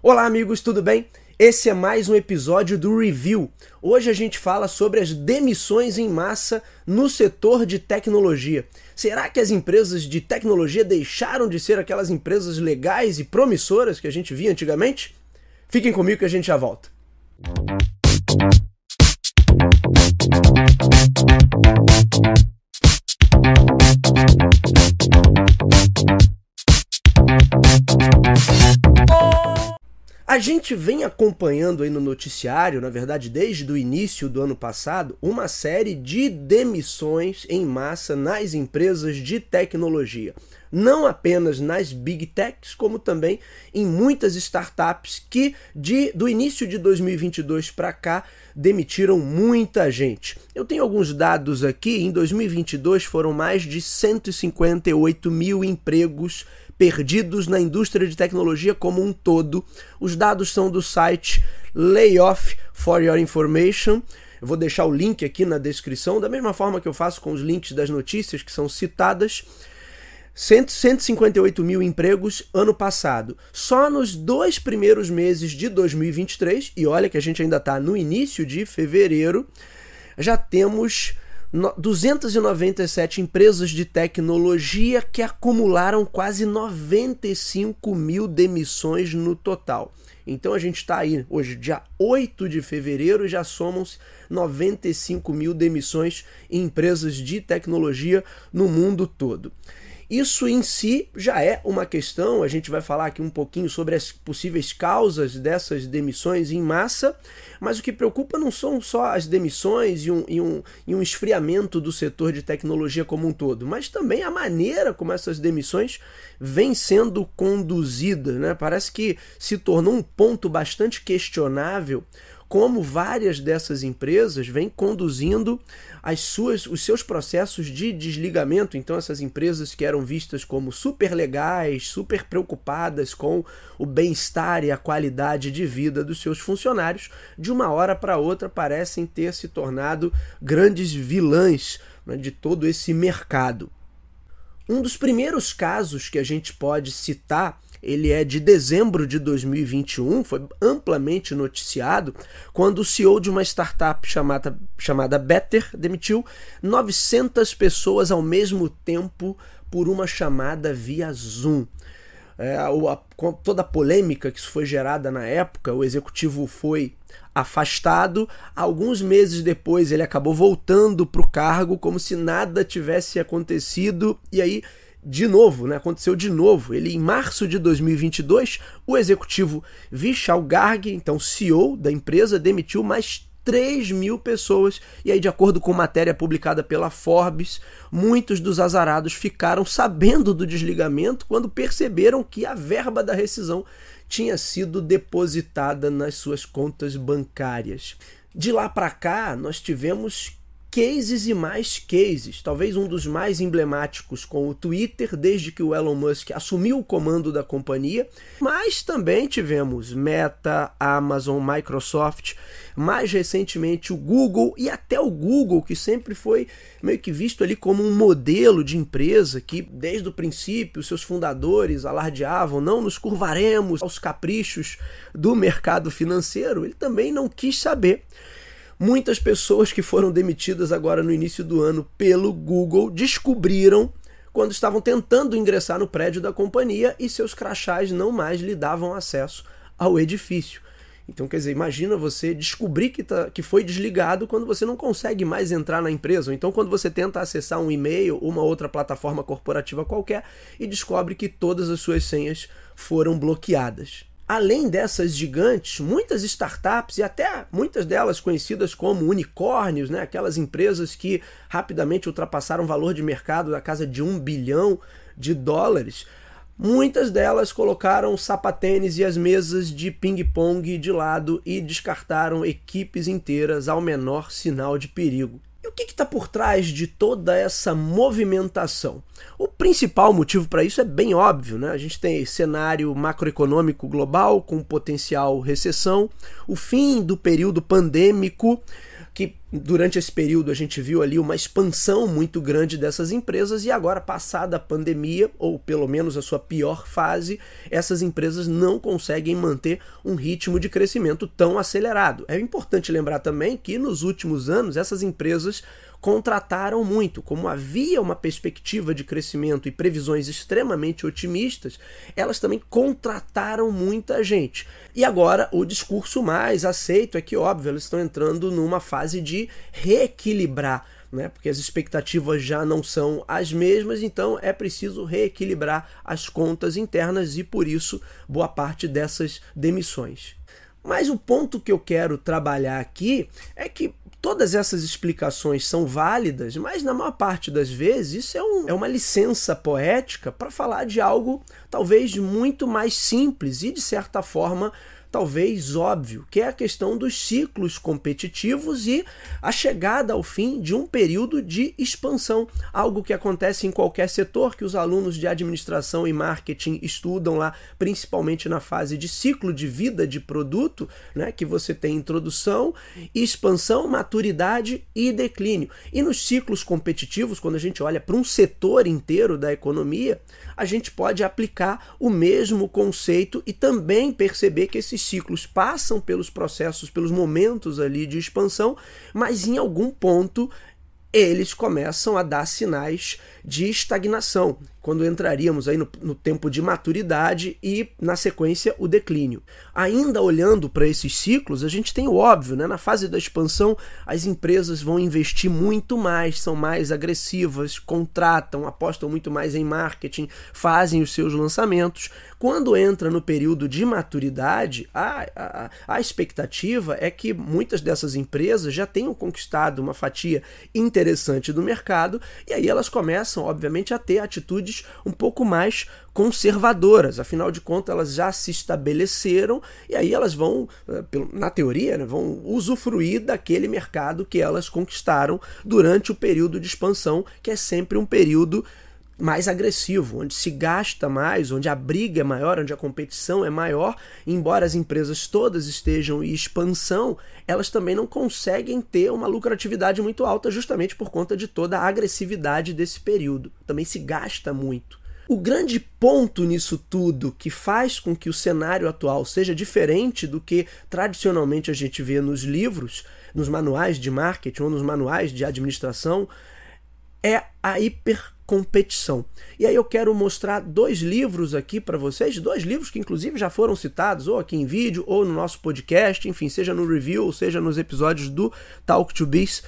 Olá, amigos, tudo bem? Esse é mais um episódio do Review. Hoje a gente fala sobre as demissões em massa no setor de tecnologia. Será que as empresas de tecnologia deixaram de ser aquelas empresas legais e promissoras que a gente via antigamente? Fiquem comigo que a gente já volta. A gente vem acompanhando aí no noticiário, na verdade desde o início do ano passado, uma série de demissões em massa nas empresas de tecnologia. Não apenas nas big techs, como também em muitas startups que de, do início de 2022 para cá demitiram muita gente. Eu tenho alguns dados aqui. Em 2022 foram mais de 158 mil empregos perdidos na indústria de tecnologia como um todo. Os dados são do site Layoff for Your Information. Eu vou deixar o link aqui na descrição, da mesma forma que eu faço com os links das notícias que são citadas. 158 mil empregos ano passado. Só nos dois primeiros meses de 2023, e olha que a gente ainda está no início de fevereiro, já temos 297 empresas de tecnologia que acumularam quase 95 mil demissões no total. Então a gente está aí hoje, dia 8 de fevereiro, e já somos 95 mil demissões em empresas de tecnologia no mundo todo. Isso em si já é uma questão, a gente vai falar aqui um pouquinho sobre as possíveis causas dessas demissões em massa, mas o que preocupa não são só as demissões e um, e um, e um esfriamento do setor de tecnologia como um todo, mas também a maneira como essas demissões vêm sendo conduzidas. Né? Parece que se tornou um ponto bastante questionável como várias dessas empresas vêm conduzindo as suas, os seus processos de desligamento. Então, essas empresas que eram vistas como super legais, super preocupadas com o bem-estar e a qualidade de vida dos seus funcionários, de uma hora para outra parecem ter se tornado grandes vilãs né, de todo esse mercado. Um dos primeiros casos que a gente pode citar ele é de dezembro de 2021, foi amplamente noticiado, quando o CEO de uma startup chamada, chamada Better demitiu 900 pessoas ao mesmo tempo por uma chamada via Zoom. É, a, toda a polêmica que isso foi gerada na época, o executivo foi afastado. Alguns meses depois, ele acabou voltando para o cargo como se nada tivesse acontecido, e aí de novo, né? aconteceu de novo. Ele, em março de 2022, o executivo Vishal Garg, então CEO da empresa, demitiu mais 3 mil pessoas. E aí, de acordo com matéria publicada pela Forbes, muitos dos azarados ficaram sabendo do desligamento quando perceberam que a verba da rescisão tinha sido depositada nas suas contas bancárias. De lá para cá, nós tivemos cases e mais cases. Talvez um dos mais emblemáticos com o Twitter, desde que o Elon Musk assumiu o comando da companhia. Mas também tivemos Meta, Amazon, Microsoft, mais recentemente o Google e até o Google, que sempre foi meio que visto ali como um modelo de empresa que, desde o princípio, seus fundadores alardeavam: não nos curvaremos aos caprichos do mercado financeiro. Ele também não quis saber. Muitas pessoas que foram demitidas agora no início do ano pelo Google descobriram quando estavam tentando ingressar no prédio da companhia e seus crachás não mais lhe davam acesso ao edifício. Então, quer dizer, imagina você descobrir que, tá, que foi desligado quando você não consegue mais entrar na empresa. Ou então, quando você tenta acessar um e-mail, uma outra plataforma corporativa qualquer e descobre que todas as suas senhas foram bloqueadas. Além dessas gigantes, muitas startups e até muitas delas conhecidas como unicórnios, né? aquelas empresas que rapidamente ultrapassaram o valor de mercado da casa de um bilhão de dólares, muitas delas colocaram os sapatênis e as mesas de ping-pong de lado e descartaram equipes inteiras ao menor sinal de perigo. Que está por trás de toda essa movimentação? O principal motivo para isso é bem óbvio, né? A gente tem cenário macroeconômico global com potencial recessão, o fim do período pandêmico, que durante esse período a gente viu ali uma expansão muito grande dessas empresas e agora, passada a pandemia, ou pelo menos a sua pior fase, essas empresas não conseguem manter um ritmo de crescimento tão acelerado. É importante lembrar também que nos últimos anos essas empresas contrataram muito. Como havia uma perspectiva de crescimento e previsões extremamente otimistas, elas também contrataram muita gente. E agora o discurso mais aceito é que, óbvio, elas estão entrando numa fase de reequilibrar. Né, porque as expectativas já não são as mesmas, então é preciso reequilibrar as contas internas e por isso boa parte dessas demissões. Mas o ponto que eu quero trabalhar aqui é que Todas essas explicações são válidas, mas na maior parte das vezes isso é, um, é uma licença poética para falar de algo talvez muito mais simples e, de certa forma, talvez óbvio, que é a questão dos ciclos competitivos e a chegada ao fim de um período de expansão, algo que acontece em qualquer setor que os alunos de administração e marketing estudam lá, principalmente na fase de ciclo de vida de produto, né, que você tem introdução, expansão, maturidade e declínio. E nos ciclos competitivos, quando a gente olha para um setor inteiro da economia, a gente pode aplicar o mesmo conceito e também perceber que esses ciclos passam pelos processos, pelos momentos ali de expansão, mas em algum ponto eles começam a dar sinais de estagnação quando entraríamos aí no, no, tempo de maturidade e, na sequência, o declínio. Ainda olhando para esses ciclos, a gente tem o óbvio, né? Na fase da expansão, as empresas vão investir muito mais, são mais agressivas, contratam, apostam muito mais em marketing, fazem os seus lançamentos. Quando entra no período de maturidade, a, a, a expectativa é que muitas dessas empresas já tenham conquistado uma fatia interessante do mercado e aí elas começam, obviamente, a ter atitudes um pouco mais conservadoras. Afinal de contas, elas já se estabeleceram e aí elas vão, eh, na teoria, né, vão usufruir daquele mercado que elas conquistaram durante o período de expansão, que é sempre um período mais agressivo, onde se gasta mais, onde a briga é maior, onde a competição é maior, embora as empresas todas estejam em expansão, elas também não conseguem ter uma lucratividade muito alta justamente por conta de toda a agressividade desse período. Também se gasta muito. O grande ponto nisso tudo que faz com que o cenário atual seja diferente do que tradicionalmente a gente vê nos livros, nos manuais de marketing ou nos manuais de administração, é a hipercompetição. E aí eu quero mostrar dois livros aqui para vocês, dois livros que inclusive já foram citados ou aqui em vídeo ou no nosso podcast, enfim, seja no review ou seja nos episódios do Talk to Biz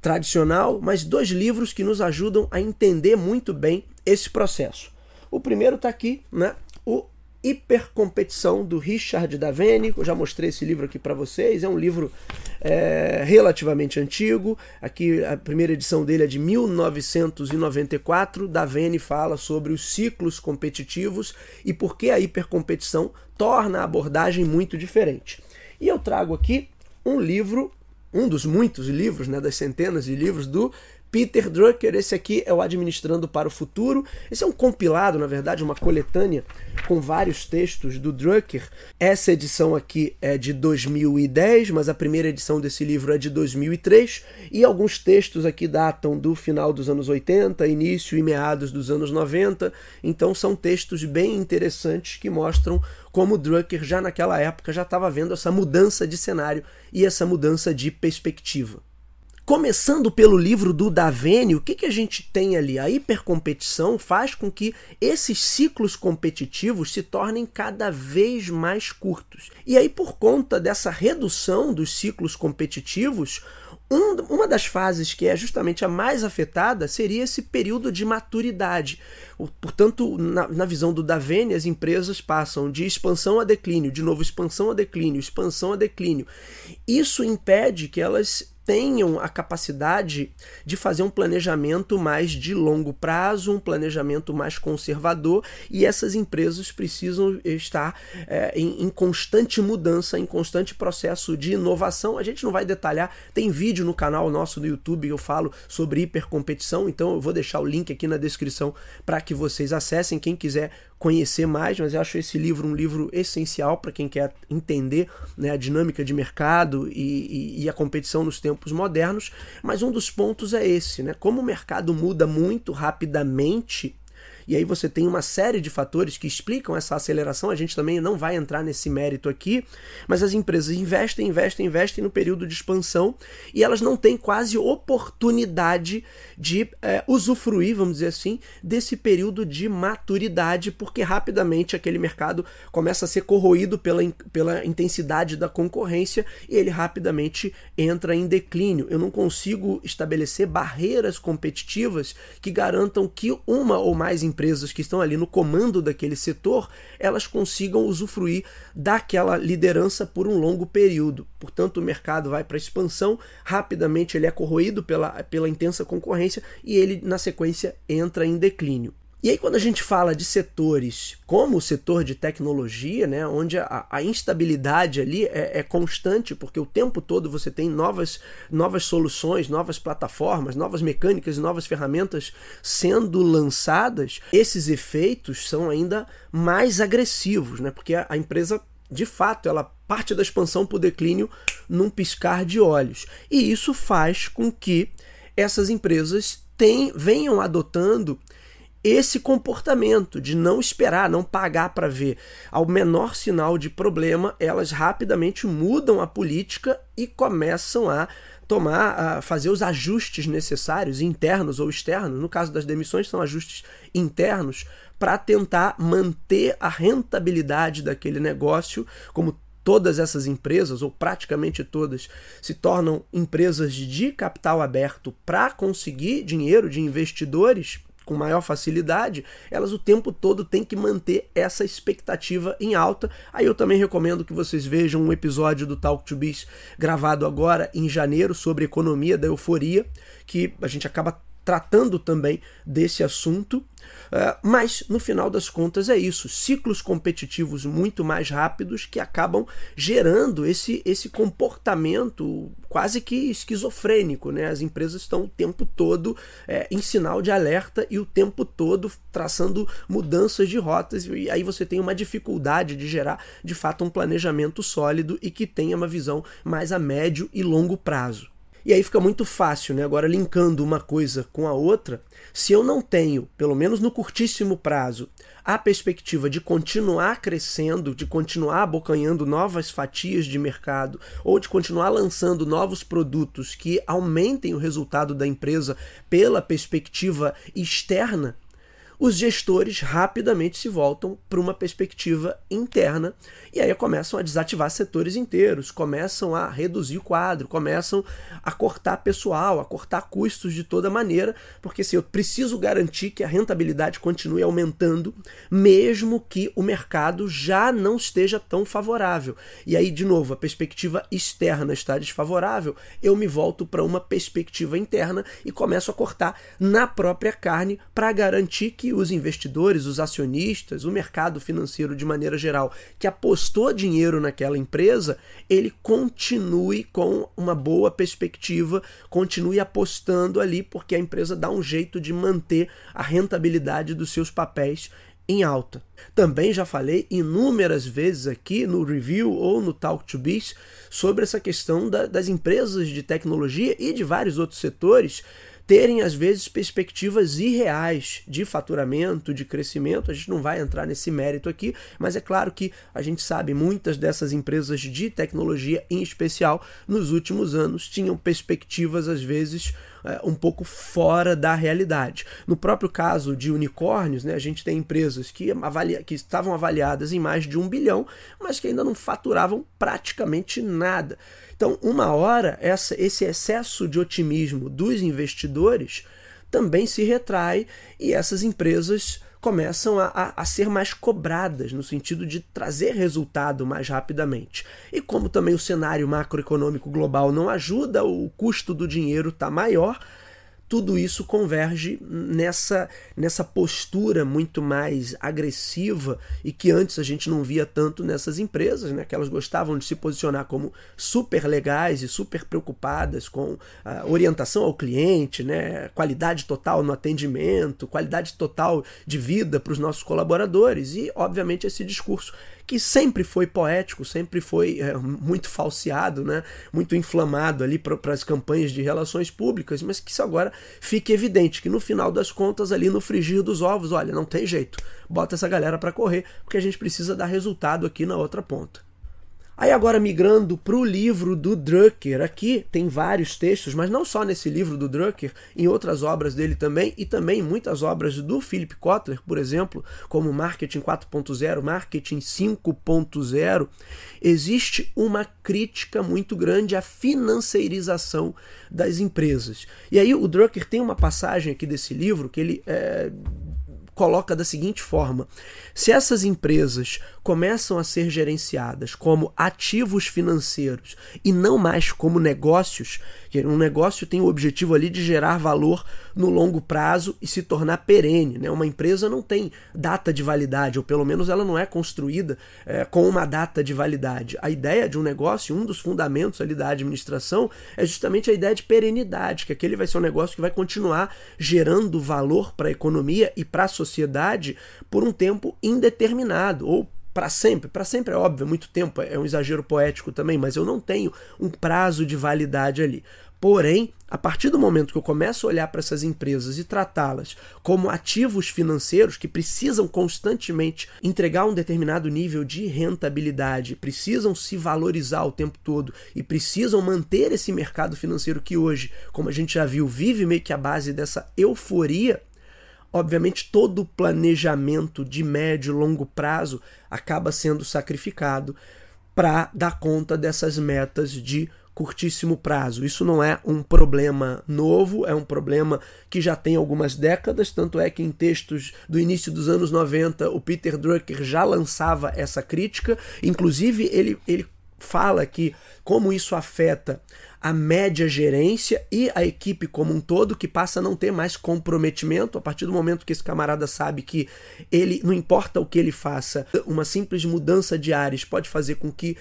tradicional, mas dois livros que nos ajudam a entender muito bem esse processo. O primeiro está aqui, né? O Hipercompetição do Richard Davene. Eu já mostrei esse livro aqui para vocês. É um livro é, relativamente antigo. Aqui a primeira edição dele é de 1994. Davene fala sobre os ciclos competitivos e por que a hipercompetição torna a abordagem muito diferente. E eu trago aqui um livro um dos muitos livros, né, das centenas de livros do Peter Drucker, esse aqui é o Administrando para o Futuro. Esse é um compilado, na verdade, uma coletânea com vários textos do Drucker. Essa edição aqui é de 2010, mas a primeira edição desse livro é de 2003 e alguns textos aqui datam do final dos anos 80, início e meados dos anos 90. Então são textos bem interessantes que mostram como Drucker já naquela época já estava vendo essa mudança de cenário e essa mudança de perspectiva. Começando pelo livro do Davene, o que, que a gente tem ali? A hipercompetição faz com que esses ciclos competitivos se tornem cada vez mais curtos. E aí, por conta dessa redução dos ciclos competitivos, um, uma das fases que é justamente a mais afetada seria esse período de maturidade. Portanto, na, na, visão do Davene, as empresas passam de expansão a declínio, de novo expansão a declínio, expansão a declínio. Isso impede que elas tenham a capacidade de fazer um planejamento mais de longo prazo, um planejamento mais conservador, e essas empresas precisam estar é, em, em, constante mudança, em constante processo de inovação. A gente não vai detalhar, tem vídeo no canal nosso no YouTube eu falo sobre hipercompetição, então eu vou deixar o link aqui na descrição para que vocês acessem. Quem quiser conhecer mais, mas eu acho esse livro um livro essencial para quem quer entender né, a dinâmica de mercado e, e, e, a competição nos tempos modernos. Mas um dos pontos é esse, né? Como o mercado muda muito rapidamente e aí você tem uma série de fatores que explicam essa aceleração. A gente também não vai entrar nesse mérito aqui, mas as empresas investem, investem, investem no período de expansão e elas não têm quase oportunidade de é, usufruir, vamos dizer assim, desse período de maturidade, porque rapidamente aquele mercado começa a ser corroído pela, pela intensidade da concorrência e ele rapidamente entra em declínio. Eu não consigo estabelecer barreiras competitivas que garantam que uma ou mais empresas empresas que estão ali no comando daquele setor, elas consigam usufruir daquela liderança por um longo período. Portanto, o mercado vai para expansão, rapidamente ele é corroído pela, pela intensa concorrência e ele, na sequência, entra em declínio. E aí, quando a gente fala de setores como o setor de tecnologia, né, onde a, a instabilidade ali é, é, constante, porque o tempo todo você tem novas, novas soluções, novas plataformas, novas mecânicas e novas ferramentas sendo lançadas, esses efeitos são ainda mais agressivos, né, porque a, a empresa, de fato, ela parte da expansão para o declínio num piscar de olhos. E isso faz com que essas empresas tem, venham adotando esse comportamento de não esperar, não pagar para ver. Ao menor sinal de problema, elas rapidamente mudam a política e começam a tomar, a fazer os ajustes necessários, internos ou externos. No caso das demissões, são ajustes internos para tentar manter a rentabilidade daquele negócio, como todas essas empresas, ou praticamente todas, se tornam empresas de capital aberto para conseguir dinheiro de investidores com maior facilidade, elas o tempo todo têm que manter essa expectativa em alta. Aí eu também recomendo que vocês vejam um episódio do Talk to Biz gravado agora em janeiro sobre economia da euforia, que a gente acaba tratando também desse assunto. Uh, mas no final das contas é isso: ciclos competitivos muito mais rápidos que acabam gerando esse, esse comportamento quase que esquizofrênico. Né? As empresas estão o tempo todo é, em sinal de alerta e o tempo todo traçando mudanças de rotas, e aí você tem uma dificuldade de gerar de fato um planejamento sólido e que tenha uma visão mais a médio e longo prazo. E aí fica muito fácil, né? Agora, linkando uma coisa com a outra, se eu não tenho, pelo menos no curtíssimo prazo, a perspectiva de continuar crescendo, de continuar abocanhando novas fatias de mercado, ou de continuar lançando novos produtos que aumentem o resultado da empresa pela perspectiva externa, os gestores rapidamente se voltam para uma perspectiva interna e aí começam a desativar setores inteiros, começam a reduzir o quadro, começam a cortar pessoal, a cortar custos de toda maneira, porque se eu preciso garantir que a rentabilidade continue aumentando, mesmo que o mercado já não esteja tão favorável. E aí, de novo, a perspectiva externa está desfavorável, eu me volto para uma perspectiva interna e começo a cortar na própria carne para garantir que os investidores, os acionistas, o mercado financeiro de maneira geral, que apostou dinheiro naquela empresa, ele continue com uma boa perspectiva, continue apostando ali, porque a empresa dá um jeito de manter a rentabilidade dos seus papéis em alta. Também já falei inúmeras vezes aqui no review ou no Talk to Biz sobre essa questão da, das empresas de tecnologia e de vários outros setores terem às vezes perspectivas irreais de faturamento, de crescimento. A gente não vai entrar nesse mérito aqui, mas é claro que a gente sabe muitas dessas empresas de tecnologia, em especial nos últimos anos, tinham perspectivas às vezes é, um pouco fora da realidade. No próprio caso de unicórnios, né, a gente tem empresas que, avalia, que estavam avaliadas em mais de um bilhão, mas que ainda não faturavam praticamente nada. Então, uma hora, essa, esse excesso de otimismo dos investidores também se retrai e essas empresas começam a, a, a, ser mais cobradas, no sentido de trazer resultado mais rapidamente. E como também o cenário macroeconômico global não ajuda, o custo do dinheiro está maior, tudo isso converge nessa, nessa postura muito mais agressiva e que antes a gente não via tanto nessas empresas, né? que elas gostavam de se posicionar como super legais e super preocupadas com a orientação ao cliente, né? qualidade total no atendimento, qualidade total de vida para os nossos colaboradores e, obviamente, esse discurso que sempre foi poético, sempre foi é, muito falseado, né? muito inflamado ali para as campanhas de relações públicas, mas que isso agora fique evidente que no final das contas, ali no frigir dos ovos, olha, não tem jeito, bota essa galera para correr, porque a gente precisa dar resultado aqui na outra ponta. Aí agora migrando para o livro do Drucker, aqui tem vários textos, mas não só nesse livro do Drucker, em outras obras dele também, e também muitas obras do Philip Kotler, por exemplo, como Marketing 4.0, Marketing 5.0, existe uma crítica muito grande à financeirização das empresas. E aí o Drucker tem uma passagem aqui desse livro que ele é, coloca da seguinte forma: se essas empresas começam a ser gerenciadas como ativos financeiros e não mais como negócios, que um negócio tem o objetivo ali de gerar valor no longo prazo e se tornar perene. Né? Uma empresa não tem data de validade, ou pelo menos ela não é construída é, com uma data de validade. A ideia de um negócio, um dos fundamentos ali da administração, é justamente a ideia de perenidade, que aquele vai ser um negócio que vai continuar gerando valor para a economia e para a sociedade por um tempo indeterminado, ou para sempre. Para sempre é óbvio, muito tempo, é um exagero poético também, mas eu não tenho um prazo de validade ali. Porém, a partir do momento que eu começo a olhar para essas empresas e tratá-las como ativos financeiros que precisam constantemente entregar um determinado nível de rentabilidade, precisam se valorizar o tempo todo e precisam manter esse mercado financeiro que hoje, como a gente já viu, vive meio que a base dessa euforia obviamente todo o planejamento de médio e longo prazo acaba sendo sacrificado para dar conta dessas metas de curtíssimo prazo. Isso não é um problema novo, é um problema que já tem algumas décadas, tanto é que em textos do início dos anos 90 o Peter Drucker já lançava essa crítica, inclusive ele, ele fala que como isso afeta a média gerência e a equipe como um todo, que passa a não ter mais comprometimento. A partir do momento que esse camarada sabe que ele, não importa o que ele faça, uma simples mudança de ares pode fazer com que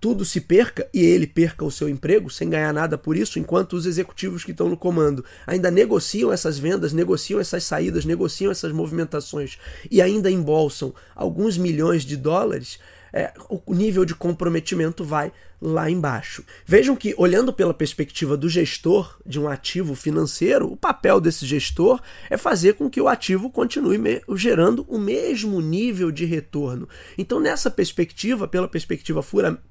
tudo se perca e ele perca o seu emprego sem ganhar nada por isso, enquanto os executivos que estão no comando ainda negociam essas vendas, negociam essas saídas, negociam essas movimentações e ainda embolsam alguns milhões de dólares, é, o nível de comprometimento vai lá embaixo. Vejam que, olhando pela perspectiva do gestor de um ativo financeiro, o papel desse gestor é fazer com que o ativo continue gerando o mesmo nível de retorno. Então, nessa perspectiva, pela perspectiva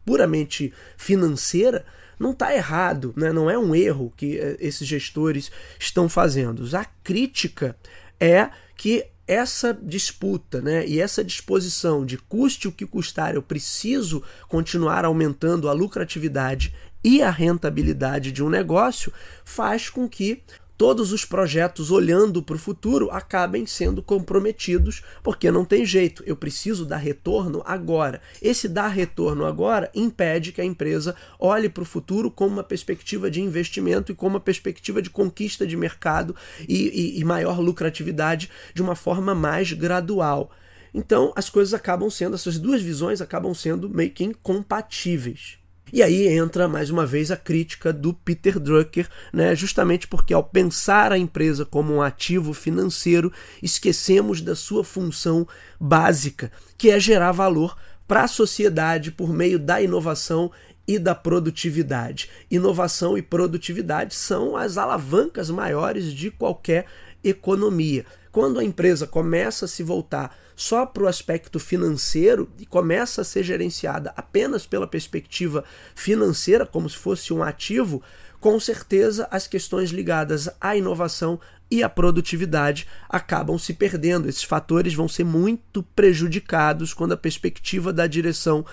puramente financeira, não está errado, né? não é um erro que eh, esses gestores estão fazendo. A crítica é que essa disputa né, e essa disposição de custe o que custar, eu preciso continuar aumentando a lucratividade e a rentabilidade de um negócio, faz com que todos os projetos olhando para o futuro acabem sendo comprometidos, porque não tem jeito, eu preciso dar retorno agora. Esse dar retorno agora impede que a empresa olhe para o futuro com uma perspectiva de investimento e com uma perspectiva de conquista de mercado e, e, e maior lucratividade de uma forma mais gradual. Então, as coisas acabam sendo, essas duas visões acabam sendo meio que incompatíveis. E aí entra mais uma vez a crítica do Peter Drucker, né? justamente porque ao pensar a empresa como um ativo financeiro, esquecemos da sua função básica, que é gerar valor para a sociedade por meio da inovação e da produtividade. Inovação e produtividade são as alavancas maiores de qualquer economia. Quando a empresa começa a se voltar só para o aspecto financeiro e começa a ser gerenciada apenas pela perspectiva financeira, como se fosse um ativo, com certeza as questões ligadas à inovação e à produtividade acabam se perdendo. Esses fatores vão ser muito prejudicados quando a perspectiva da direção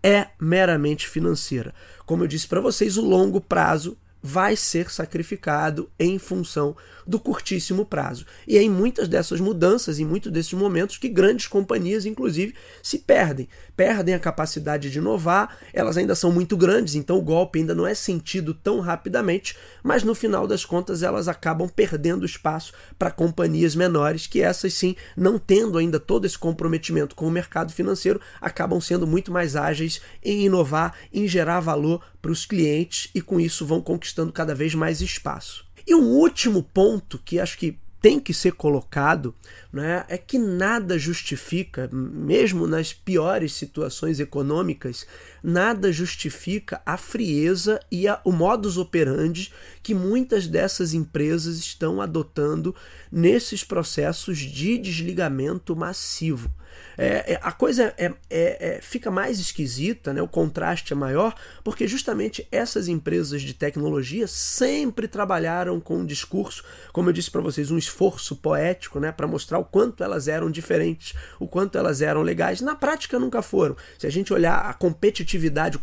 é meramente financeira. Como eu disse para vocês, o longo prazo vai ser sacrificado em função do curtíssimo prazo. E é em muitas dessas mudanças, em muitos desses momentos, que grandes companhias, inclusive, se perdem. Perdem a capacidade de inovar, elas ainda são muito grandes, então o golpe ainda não é sentido tão rapidamente, mas no final das contas elas acabam perdendo espaço para companhias menores, que essas sim, não tendo ainda todo esse comprometimento com o mercado financeiro, acabam sendo muito mais ágeis em inovar, em gerar valor para os clientes e com isso vão conquistando cada vez mais espaço. E um último ponto que acho que tem que ser colocado né, é que nada justifica, mesmo nas piores situações econômicas, nada justifica a frieza e a, o modus operandi que muitas dessas empresas estão adotando nesses processos de desligamento massivo. É, é, a coisa é, é, é, fica mais esquisita, né? o contraste é maior, porque justamente essas empresas de tecnologia sempre trabalharam com um discurso, como eu disse para vocês, um esforço poético né? para mostrar o quanto elas eram diferentes, o quanto elas eram legais. Na prática nunca foram. Se a gente olhar a competitividade,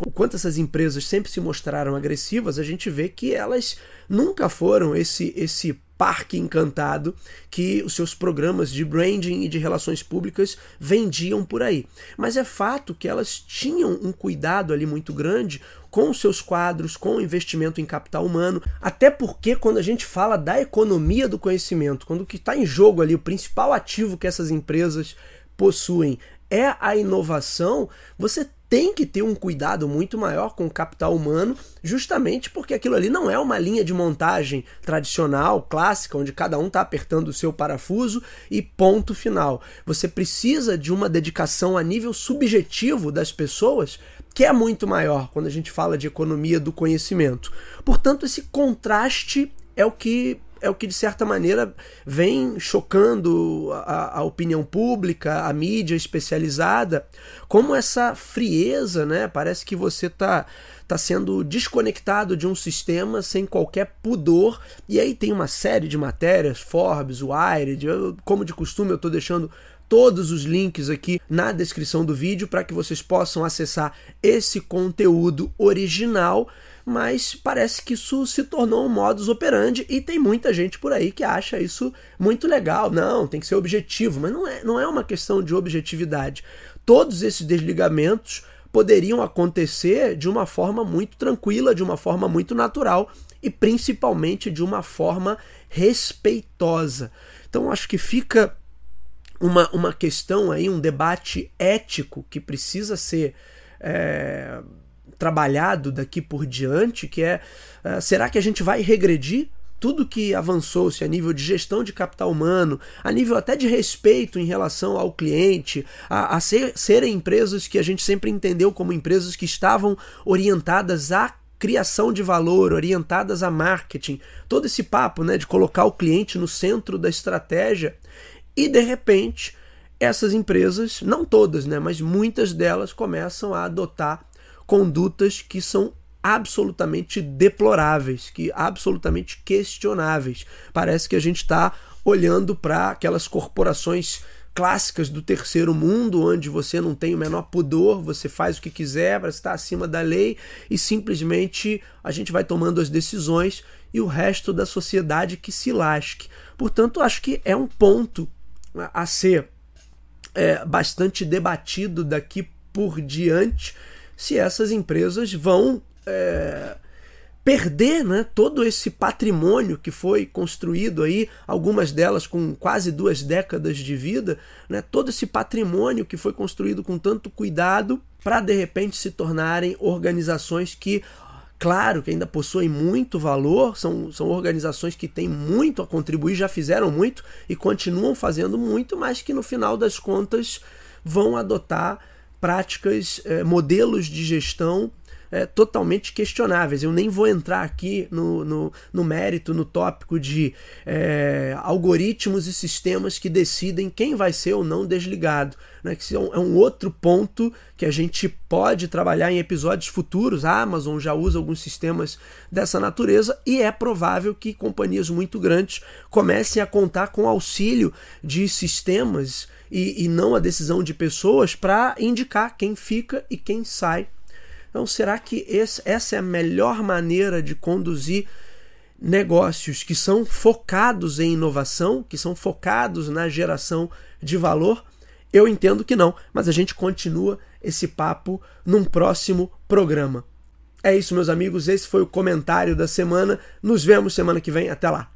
o quanto essas empresas sempre se mostraram agressivas, a gente vê que elas nunca foram esse, esse parque encantado que os seus programas de branding e de relações públicas vendiam por aí. Mas é fato que elas tinham um cuidado ali muito grande com os seus quadros, com o investimento em capital humano, até porque quando a gente fala da economia do conhecimento, quando o que está em jogo ali, o principal ativo que essas empresas possuem é a inovação, você tem que ter um cuidado muito maior com o capital humano, justamente porque aquilo ali não é uma linha de montagem tradicional, clássica, onde cada um está apertando o seu parafuso e ponto final. Você precisa de uma dedicação a nível subjetivo das pessoas que é muito maior quando a gente fala de economia do conhecimento. Portanto, esse contraste é o que é o que, de certa maneira, vem chocando a, a, opinião pública, a mídia especializada, como essa frieza, né? Parece que você está tá sendo desconectado de um sistema sem qualquer pudor. E aí tem uma série de matérias, Forbes, Wired, como de costume eu estou deixando todos os links aqui na descrição do vídeo para que vocês possam acessar esse conteúdo original mas parece que isso se tornou um modus operandi e tem muita gente por aí que acha isso muito legal. Não, tem que ser objetivo, mas não é, não é uma questão de objetividade. Todos esses desligamentos poderiam acontecer de uma forma muito tranquila, de uma forma muito natural e principalmente de uma forma respeitosa. Então acho que fica uma, uma questão aí, um debate ético que precisa ser é, trabalhado daqui por diante, que é uh, será que a gente vai regredir tudo que avançou-se a nível de gestão de capital humano, a nível até de respeito em relação ao cliente, a, a ser, serem empresas que a gente sempre entendeu como empresas que estavam orientadas à criação de valor, orientadas a marketing, todo esse papo né, de colocar o cliente no centro da estratégia, e de repente essas empresas, não todas, né, mas muitas delas começam a adotar condutas que são absolutamente deploráveis, que absolutamente questionáveis. Parece que a gente está olhando para aquelas corporações clássicas do terceiro mundo, onde você não tem o menor pudor, você faz o que quiser para estar acima da lei e simplesmente a gente vai tomando as decisões e o resto da sociedade que se lasque. Portanto, acho que é um ponto a ser é, bastante debatido daqui por diante se essas empresas vão é, perder né, todo esse patrimônio que foi construído aí, algumas delas com quase duas décadas de vida, né, todo esse patrimônio que foi construído com tanto cuidado para de repente se tornarem organizações que claro que ainda possuem muito valor, são, são organizações que têm muito a contribuir, já fizeram muito e continuam fazendo muito, mas que no final das contas vão adotar práticas, é, modelos de gestão é, totalmente questionáveis. Eu nem vou entrar aqui no, no, no mérito, no tópico de é, algoritmos e sistemas que decidem quem vai ser ou não desligado. Né? Que é um, é um outro ponto que a gente pode trabalhar em episódios futuros. A Amazon já usa alguns sistemas dessa natureza e é provável que companhias muito grandes comecem a contar com auxílio de sistemas e, e não a decisão de pessoas para indicar quem fica e quem sai. Então, será que esse, essa é a melhor maneira de conduzir negócios que são focados em inovação, que são focados na geração de valor? Eu entendo que não, mas a gente continua esse papo num próximo programa. É isso, meus amigos. Esse foi o comentário da semana. Nos vemos semana que vem. Até lá.